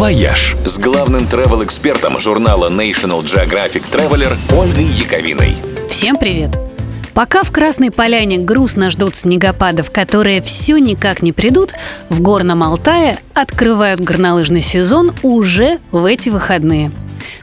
«Вояж» с главным travel-экспертом журнала National Geographic Traveler Ольгой Яковиной. Всем привет! Пока в Красной Поляне грустно ждут снегопадов, которые все никак не придут, в Горном Алтае открывают горнолыжный сезон уже в эти выходные.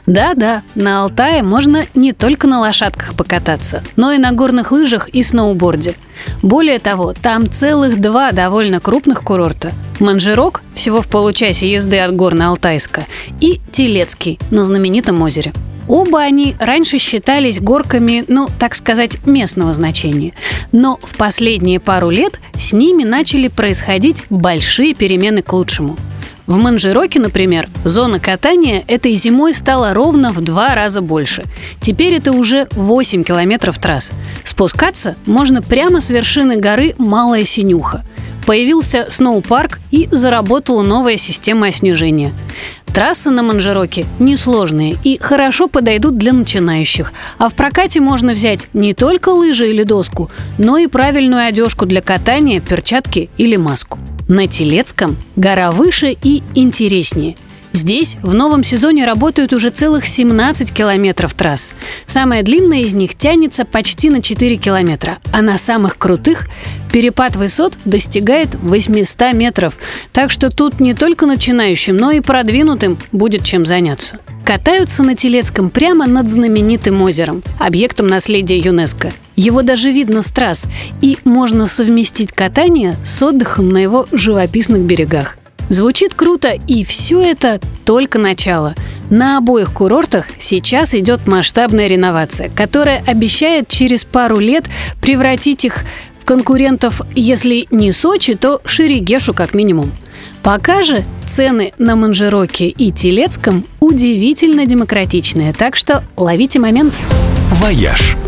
Да-да, на Алтае можно не только на лошадках покататься, но и на горных лыжах и сноуборде. Более того, там целых два довольно крупных курорта. Манжирок, всего в получасе езды от Горно-Алтайска, и Телецкий на знаменитом озере. Оба они раньше считались горками, ну, так сказать, местного значения. Но в последние пару лет с ними начали происходить большие перемены к лучшему – в Манжироке, например, зона катания этой зимой стала ровно в два раза больше. Теперь это уже 8 километров трасс. Спускаться можно прямо с вершины горы Малая Синюха. Появился сноупарк и заработала новая система снижения. Трассы на Манжироке несложные и хорошо подойдут для начинающих. А в прокате можно взять не только лыжи или доску, но и правильную одежку для катания, перчатки или маску. На Телецком гора выше и интереснее. Здесь в новом сезоне работают уже целых 17 километров трасс. Самая длинная из них тянется почти на 4 километра, а на самых крутых перепад высот достигает 800 метров. Так что тут не только начинающим, но и продвинутым будет чем заняться. Катаются на Телецком прямо над знаменитым озером, объектом наследия ЮНЕСКО. Его даже видно с трасс, и можно совместить катание с отдыхом на его живописных берегах. Звучит круто, и все это только начало. На обоих курортах сейчас идет масштабная реновация, которая обещает через пару лет превратить их в конкурентов, если не Сочи, то Шерегешу как минимум. Пока же цены на Манжероке и Телецком удивительно демократичные, так что ловите момент. «Вояж» –